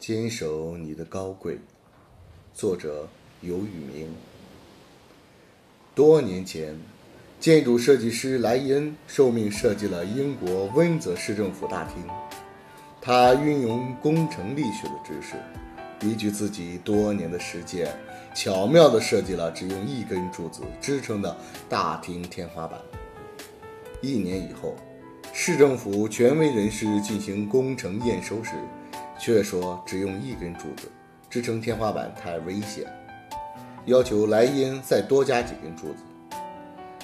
坚守你的高贵。作者尤宇明。多年前，建筑设计师莱伊恩受命设计了英国温泽市政府大厅。他运用工程力学的知识，依据自己多年的实践，巧妙地设计了只用一根柱子支撑的大厅天花板。一年以后，市政府权威人士进行工程验收时，却说只用一根柱子支撑天花板太危险，要求莱茵再多加几根柱子。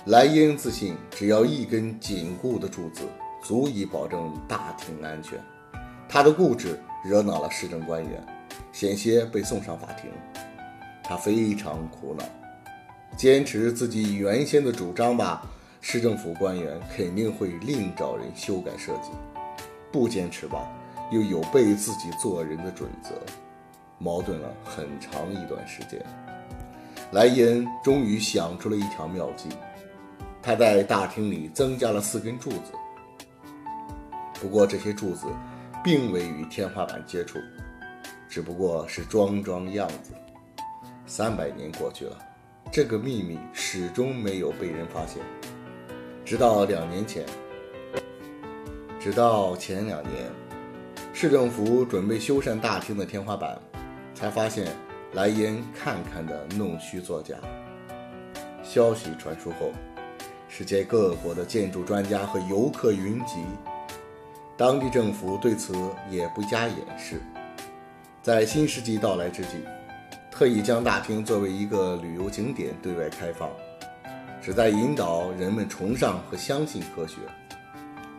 莱茵自信，只要一根紧固的柱子，足以保证大厅安全。他的固执惹恼了市政官员，险些被送上法庭。他非常苦恼，坚持自己原先的主张吧。市政府官员肯定会另找人修改设计，不坚持吧，又有悖自己做人的准则，矛盾了很长一段时间。莱伊恩终于想出了一条妙计，他在大厅里增加了四根柱子，不过这些柱子并未与天花板接触，只不过是装装样子。三百年过去了，这个秘密始终没有被人发现。直到两年前，直到前两年，市政府准备修缮大厅的天花板，才发现莱茵看看的弄虚作假。消息传出后，世界各国的建筑专家和游客云集，当地政府对此也不加掩饰。在新世纪到来之际，特意将大厅作为一个旅游景点对外开放。旨在引导人们崇尚和相信科学。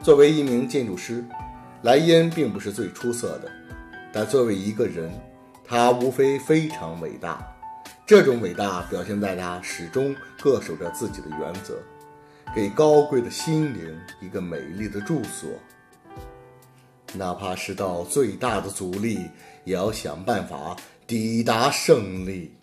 作为一名建筑师，莱茵并不是最出色的，但作为一个人，他无非非常伟大。这种伟大表现在他始终恪守着自己的原则，给高贵的心灵一个美丽的住所。哪怕是到最大的阻力，也要想办法抵达胜利。